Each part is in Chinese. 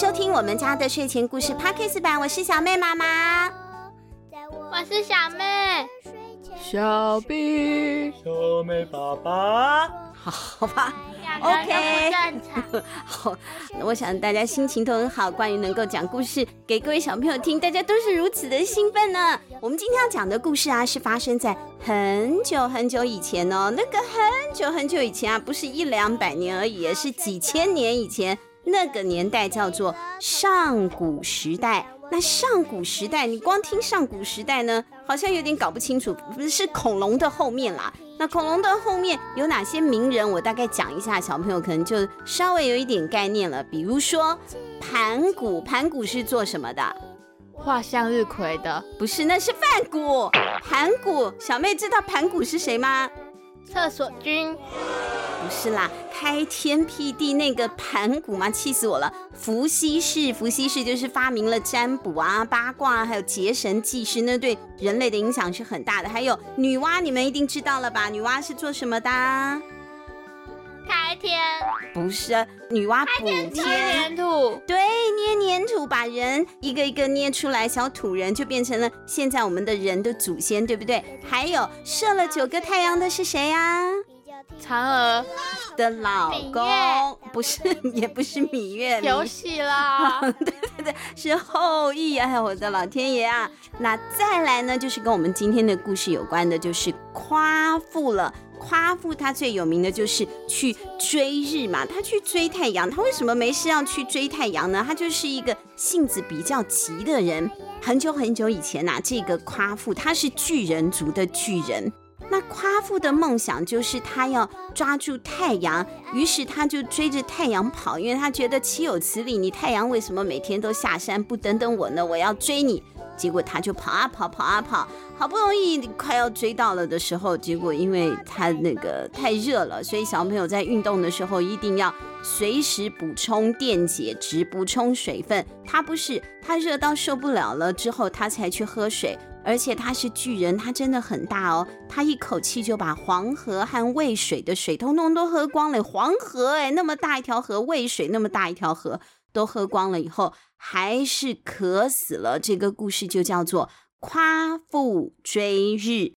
收听我们家的睡前故事 Podcast 版，我是小妹妈妈，我是小妹，小 B，小妹爸爸，好，好吧，OK，好，我想大家心情都很好，关于能够讲故事给各位小朋友听，大家都是如此的兴奋呢。我们今天要讲的故事啊，是发生在很久很久以前哦，那个很久很久以前啊，不是一两百年而已，是几千年以前。那个年代叫做上古时代。那上古时代，你光听上古时代呢，好像有点搞不清楚，不是恐龙的后面啦。那恐龙的后面有哪些名人？我大概讲一下，小朋友可能就稍微有一点概念了。比如说盘古，盘古是做什么的？画向日葵的？不是，那是梵谷。盘古，小妹知道盘古是谁吗？厕所君。不是啦，开天辟地那个盘古嘛？气死我了！伏羲氏，伏羲氏就是发明了占卜啊、八卦啊，还有结绳记事，那对人类的影响是很大的。还有女娲，你们一定知道了吧？女娲是做什么的？开天？不是，女娲补天，捏黏土。对，捏粘土，把人一个一个捏出来，小土人就变成了现在我们的人的祖先，对不对？还有射了九个太阳的是谁呀？嫦娥的老公不是，也不是芈月，有喜啦。对对对，是后羿。哎呀，我的老天爷啊！那再来呢，就是跟我们今天的故事有关的，就是夸父了。夸父他最有名的就是去追日嘛，他去追太阳。他为什么没事要去追太阳呢？他就是一个性子比较急的人。很久很久以前呐、啊，这个夸父他是巨人族的巨人。那夸父的梦想就是他要抓住太阳，于是他就追着太阳跑，因为他觉得岂有此理！你太阳为什么每天都下山不等等我呢？我要追你！结果他就跑啊跑，跑啊跑，好不容易快要追到了的时候，结果因为他那个太热了，所以小朋友在运动的时候一定要随时补充电解质，补充水分。他不是，他热到受不了了之后，他才去喝水。而且他是巨人，他真的很大哦，他一口气就把黄河和渭水的水通通都喝光了。黄河哎，那么大一条河，渭水那么大一条河，都喝光了以后，还是渴死了。这个故事就叫做夸父追日。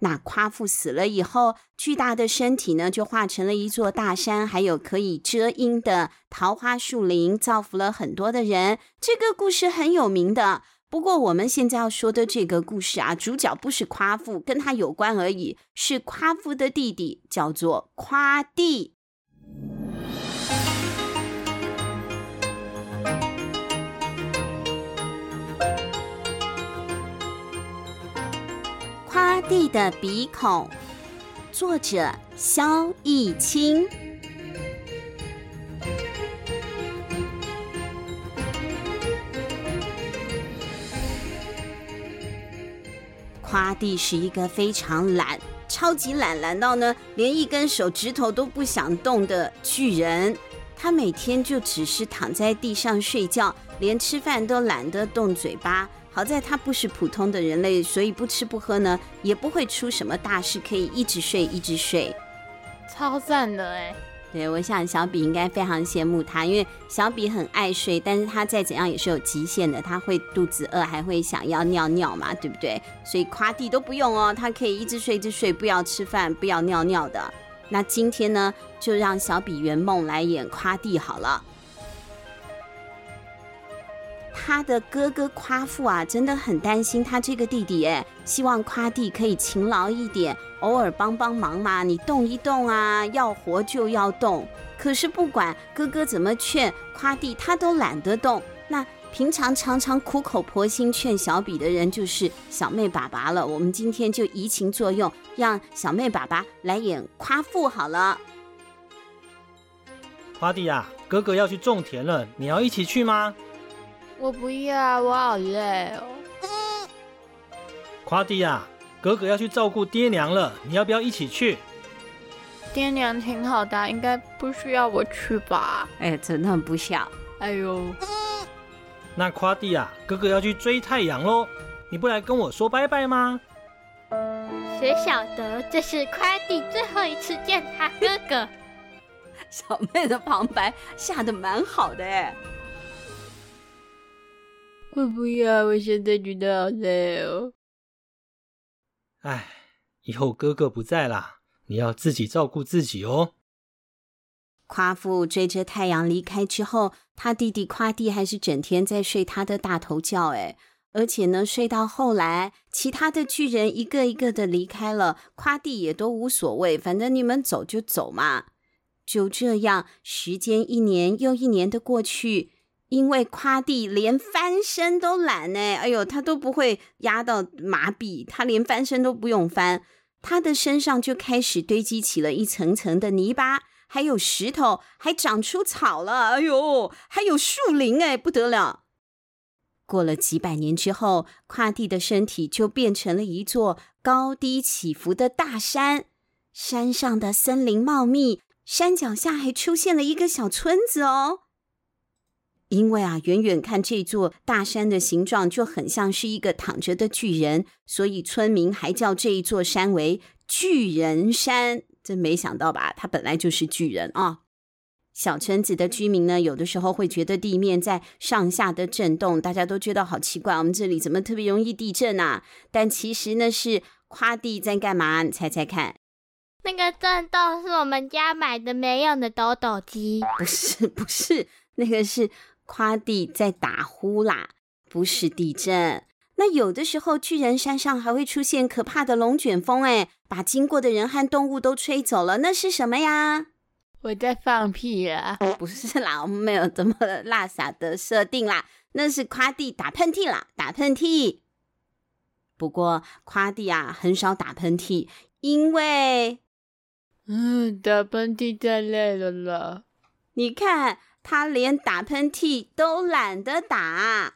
那夸父死了以后，巨大的身体呢，就化成了一座大山，还有可以遮阴的桃花树林，造福了很多的人。这个故事很有名的。不过我们现在要说的这个故事啊，主角不是夸父，跟他有关而已，是夸父的弟弟，叫做夸弟。夸弟的鼻孔，作者萧逸清。夸弟是一个非常懒、超级懒，懒到呢连一根手指头都不想动的巨人。他每天就只是躺在地上睡觉，连吃饭都懒得动嘴巴。好在他不是普通的人类，所以不吃不喝呢，也不会出什么大事，可以一直睡一直睡。超赞的哎！对，我想小比应该非常羡慕他，因为小比很爱睡，但是他再怎样也是有极限的，他会肚子饿，还会想要尿尿嘛，对不对？所以夸弟都不用哦，他可以一直睡一直睡，不要吃饭，不要尿尿的。那今天呢，就让小比圆梦来演夸弟好了。他的哥哥夸父啊，真的很担心他这个弟弟哎，希望夸弟可以勤劳一点，偶尔帮帮忙嘛，你动一动啊，要活就要动。可是不管哥哥怎么劝夸弟，他都懒得动。那平常常常苦口婆心劝小比的人就是小妹爸爸了。我们今天就移情作用，让小妹爸爸来演夸父好了。夸弟啊，哥哥要去种田了，你要一起去吗？我不要，我好累哦。夸弟啊，哥哥要去照顾爹娘了，你要不要一起去？爹娘挺好的，应该不需要我去吧？哎，真的很不想。哎呦，那夸弟啊，哥哥要去追太阳喽，你不来跟我说拜拜吗？谁晓得这是夸弟最后一次见他哥哥？小妹的旁白下的蛮好的哎。我不要，我现在觉得好累哦。哎，以后哥哥不在啦，你要自己照顾自己哦。夸父追着太阳离开之后，他弟弟夸弟还是整天在睡他的大头觉，哎，而且呢，睡到后来，其他的巨人一个一个的离开了，夸弟也都无所谓，反正你们走就走嘛。就这样，时间一年又一年的过去，因为夸弟连翻身都懒呢，哎呦，他都不会压到麻痹，他连翻身都不用翻，他的身上就开始堆积起了一层层的泥巴。还有石头，还长出草了，哎呦，还有树林，哎，不得了！过了几百年之后，夸弟的身体就变成了一座高低起伏的大山，山上的森林茂密，山脚下还出现了一个小村子哦。因为啊，远远看这座大山的形状就很像是一个躺着的巨人，所以村民还叫这一座山为巨人山。真没想到吧？他本来就是巨人啊、哦！小村子的居民呢，有的时候会觉得地面在上下的震动，大家都觉得好奇怪，我们这里怎么特别容易地震啊？但其实呢，是夸地在干嘛？你猜猜看？那个震动是我们家买的没用的抖抖机。不是，不是，那个是夸地在打呼啦，不是地震。那有的时候，巨人山上还会出现可怕的龙卷风，哎，把经过的人和动物都吹走了。那是什么呀？我在放屁啊！不是啦，我们没有这么垃圾的设定啦。那是夸地打喷嚏啦，打喷嚏。不过夸地啊，很少打喷嚏，因为，嗯，打喷嚏太累了啦。你看，他连打喷嚏都懒得打。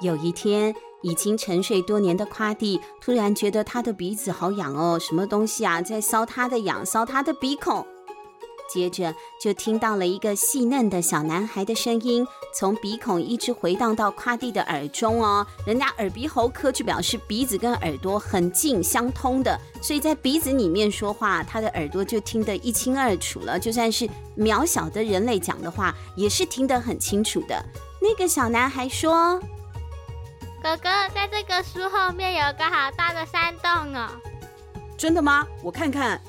有一天，已经沉睡多年的夸弟突然觉得他的鼻子好痒哦，什么东西啊在搔他的痒，搔他的鼻孔。接着就听到了一个细嫩的小男孩的声音，从鼻孔一直回荡到夸弟的耳中哦。人家耳鼻喉科就表示鼻子跟耳朵很近相通的，所以在鼻子里面说话，他的耳朵就听得一清二楚了。就算是渺小的人类讲的话，也是听得很清楚的。那个小男孩说。哥哥，在这个树后面有个好大的山洞哦。真的吗？我看看。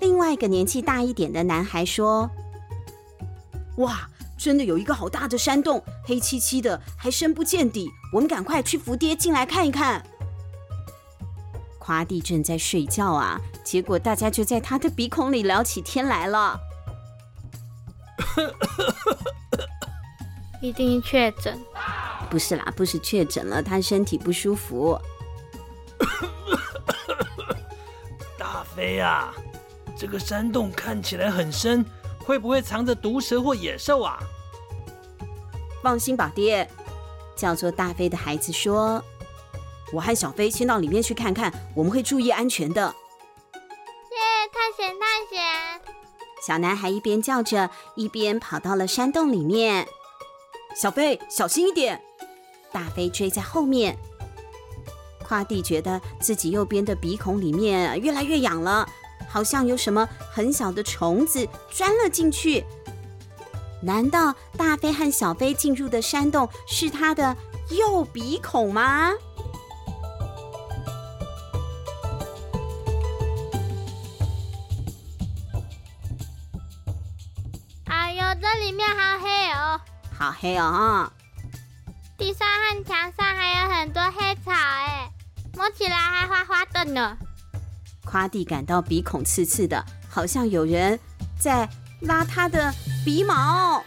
另外一个年纪大一点的男孩说：“哇，真的有一个好大的山洞，黑漆漆的，还深不见底。我们赶快去扶爹进来看一看。”夸弟正在睡觉啊，结果大家就在他的鼻孔里聊起天来了。一定确诊。不是啦，不是确诊了，他身体不舒服。大飞呀，这个山洞看起来很深，会不会藏着毒蛇或野兽啊？放心吧，爹。叫做大飞的孩子说：“我和小飞先到里面去看看，我们会注意安全的。”耶，探险探险！小男孩一边叫着，一边跑到了山洞里面。小飞，小心一点！大飞追在后面，夸弟觉得自己右边的鼻孔里面越来越痒了，好像有什么很小的虫子钻了进去。难道大飞和小飞进入的山洞是他的右鼻孔吗？哎呦，这里面好黑哦！好黑哦！地上和墙上还有很多黑草，哎，摸起来还滑滑的呢。夸蒂感到鼻孔刺刺的，好像有人在拉他的鼻毛。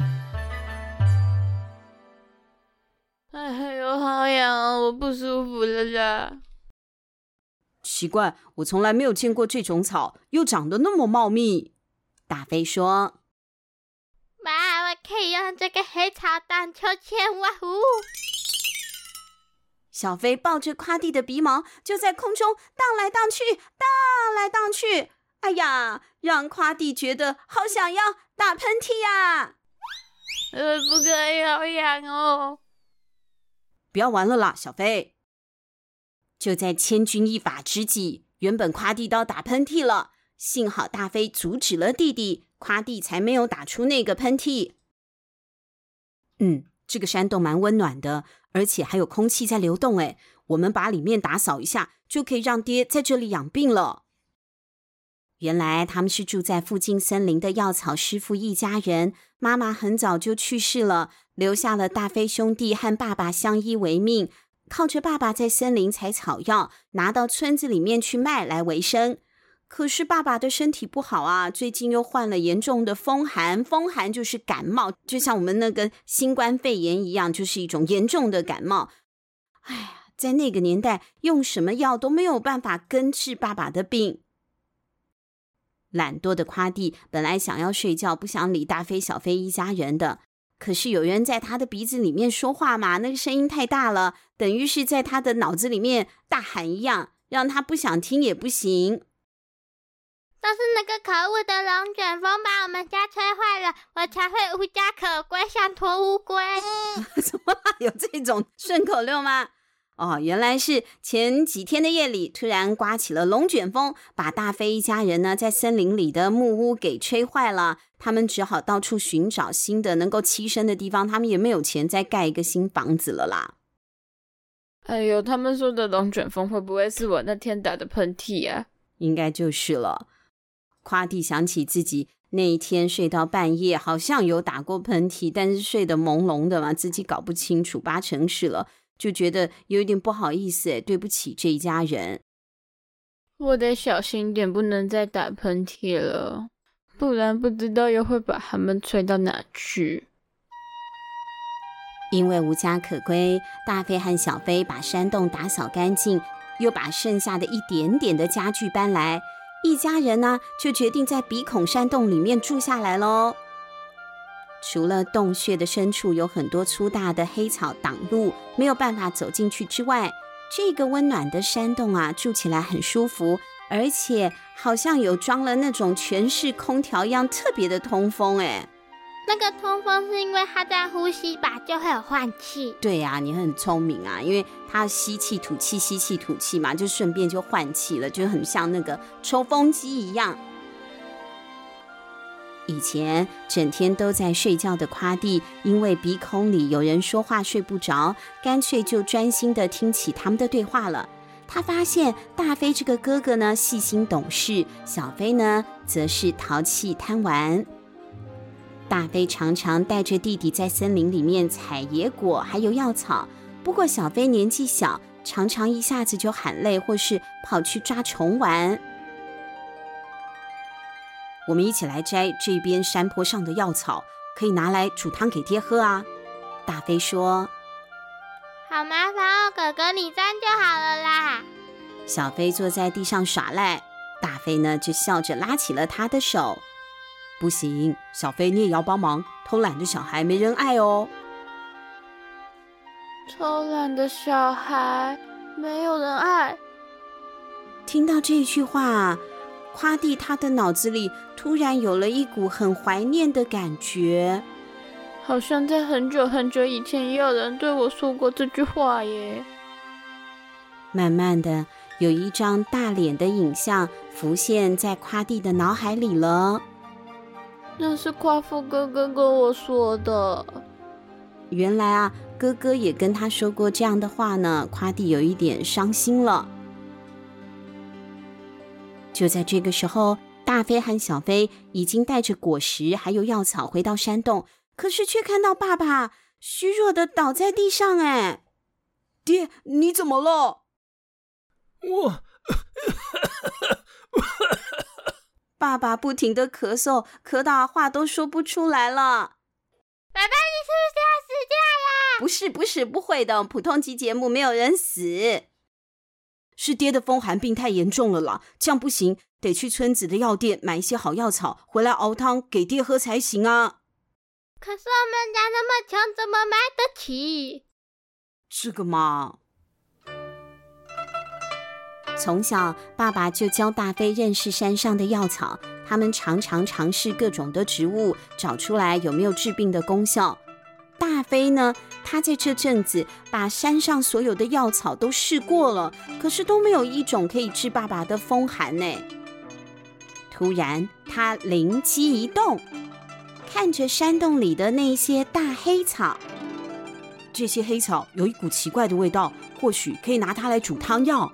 哎呦，好痒哦，我不舒服了啦。奇怪，我从来没有见过这种草，又长得那么茂密。大飞说。妈，我可以用这个黑草荡秋千哇呼！小飞抱着夸弟的鼻毛，就在空中荡来荡去，荡来荡去。哎呀，让夸弟觉得好想要打喷嚏呀！呃，不可以，好痒哦！不要玩了啦，小飞！就在千钧一发之际，原本夸弟都要打喷嚏了，幸好大飞阻止了弟弟。夸弟才没有打出那个喷嚏。嗯，这个山洞蛮温暖的，而且还有空气在流动。哎，我们把里面打扫一下，就可以让爹在这里养病了。原来他们是住在附近森林的药草师傅一家人。妈妈很早就去世了，留下了大飞兄弟和爸爸相依为命，靠着爸爸在森林采草药，拿到村子里面去卖来维生。可是爸爸的身体不好啊，最近又患了严重的风寒。风寒就是感冒，就像我们那个新冠肺炎一样，就是一种严重的感冒。哎呀，在那个年代，用什么药都没有办法根治爸爸的病。懒惰的夸弟本来想要睡觉，不想理大飞、小飞一家人的。可是有人在他的鼻子里面说话嘛，那个声音太大了，等于是在他的脑子里面大喊一样，让他不想听也不行。都是那个可恶的龙卷风把我们家吹坏了，我才会无家可归，像拖乌龟。怎么有这种顺口溜吗？哦，原来是前几天的夜里突然刮起了龙卷风，把大飞一家人呢在森林里的木屋给吹坏了。他们只好到处寻找新的能够栖身的地方。他们也没有钱再盖一个新房子了啦。哎呦，他们说的龙卷风会不会是我那天打的喷嚏啊？应该就是了。夸弟想起自己那一天睡到半夜，好像有打过喷嚏，但是睡得朦胧的嘛，自己搞不清楚，八成是了。就觉得有一点不好意思，哎，对不起这一家人。我得小心点，不能再打喷嚏了，不然不知道又会把他们吹到哪去。因为无家可归，大飞和小飞把山洞打扫干净，又把剩下的一点点的家具搬来，一家人呢就决定在鼻孔山洞里面住下来喽。除了洞穴的深处有很多粗大的黑草挡路，没有办法走进去之外，这个温暖的山洞啊，住起来很舒服，而且好像有装了那种全是空调一样特别的通风。哎，那个通风是因为它在呼吸吧，就会有换气。对呀，你很聪明啊，因为它吸气吐气，吸气吐气嘛，就顺便就换气了，就很像那个抽风机一样。以前整天都在睡觉的夸弟，因为鼻孔里有人说话睡不着，干脆就专心的听起他们的对话了。他发现大飞这个哥哥呢细心懂事，小飞呢则是淘气贪玩。大飞常常带着弟弟在森林里面采野果，还有药草。不过小飞年纪小，常常一下子就喊累，或是跑去抓虫玩。我们一起来摘这边山坡上的药草，可以拿来煮汤给爹喝啊！大飞说：“好麻烦哦，哥哥你摘就好了啦。”小飞坐在地上耍赖，大飞呢就笑着拉起了他的手。不行，小飞你也要帮忙，偷懒的小孩没人爱哦。偷懒的小孩没有人爱。听到这句话。夸弟他的脑子里突然有了一股很怀念的感觉，好像在很久很久以前也有人对我说过这句话耶。慢慢的，有一张大脸的影像浮现在夸弟的脑海里了。那是夸父哥哥跟我说的。原来啊，哥哥也跟他说过这样的话呢。夸弟有一点伤心了。就在这个时候，大飞和小飞已经带着果实还有药草回到山洞，可是却看到爸爸虚弱的倒在地上。哎，爹，你怎么了？我，爸爸不停的咳嗽，咳到话都说不出来了。爸爸，你是不是要死掉啦？不是，不是，不会的，普通级节目没有人死。是爹的风寒病太严重了啦，这样不行，得去村子的药店买一些好药草回来熬汤给爹喝才行啊。可是我们家那么穷，怎么买得起？这个嘛，从小爸爸就教大飞认识山上的药草，他们常常尝试各种的植物，找出来有没有治病的功效。大飞呢，他在这阵子把山上所有的药草都试过了，可是都没有一种可以治爸爸的风寒呢。突然，他灵机一动，看着山洞里的那些大黑草，这些黑草有一股奇怪的味道，或许可以拿它来煮汤药。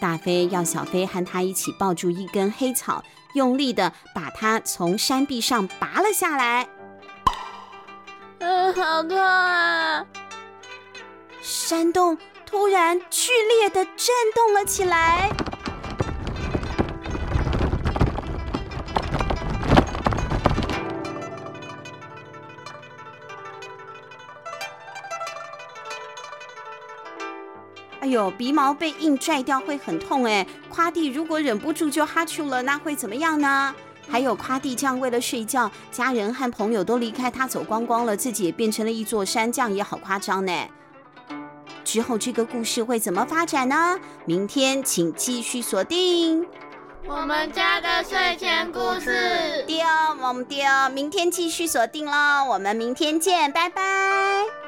大飞要小飞和他一起抱住一根黑草，用力的把它从山壁上拔了下来。嗯，好痛啊！山洞突然剧烈的震动了起来。哎呦，鼻毛被硬拽掉会很痛哎！夸弟如果忍不住就哈啾了，那会怎么样呢？还有夸弟这样为了睡觉，家人和朋友都离开他走光光了，自己也变成了一座山，这样也好夸张呢。之后这个故事会怎么发展呢？明天请继续锁定我们家的睡前故事。丢，我们丢，明天继续锁定喽，我们明天见，拜拜。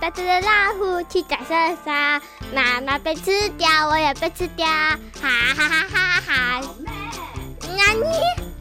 大头的老虎去找小三，妈妈被吃掉，我也被吃掉。哈哈哈哈哈，那你。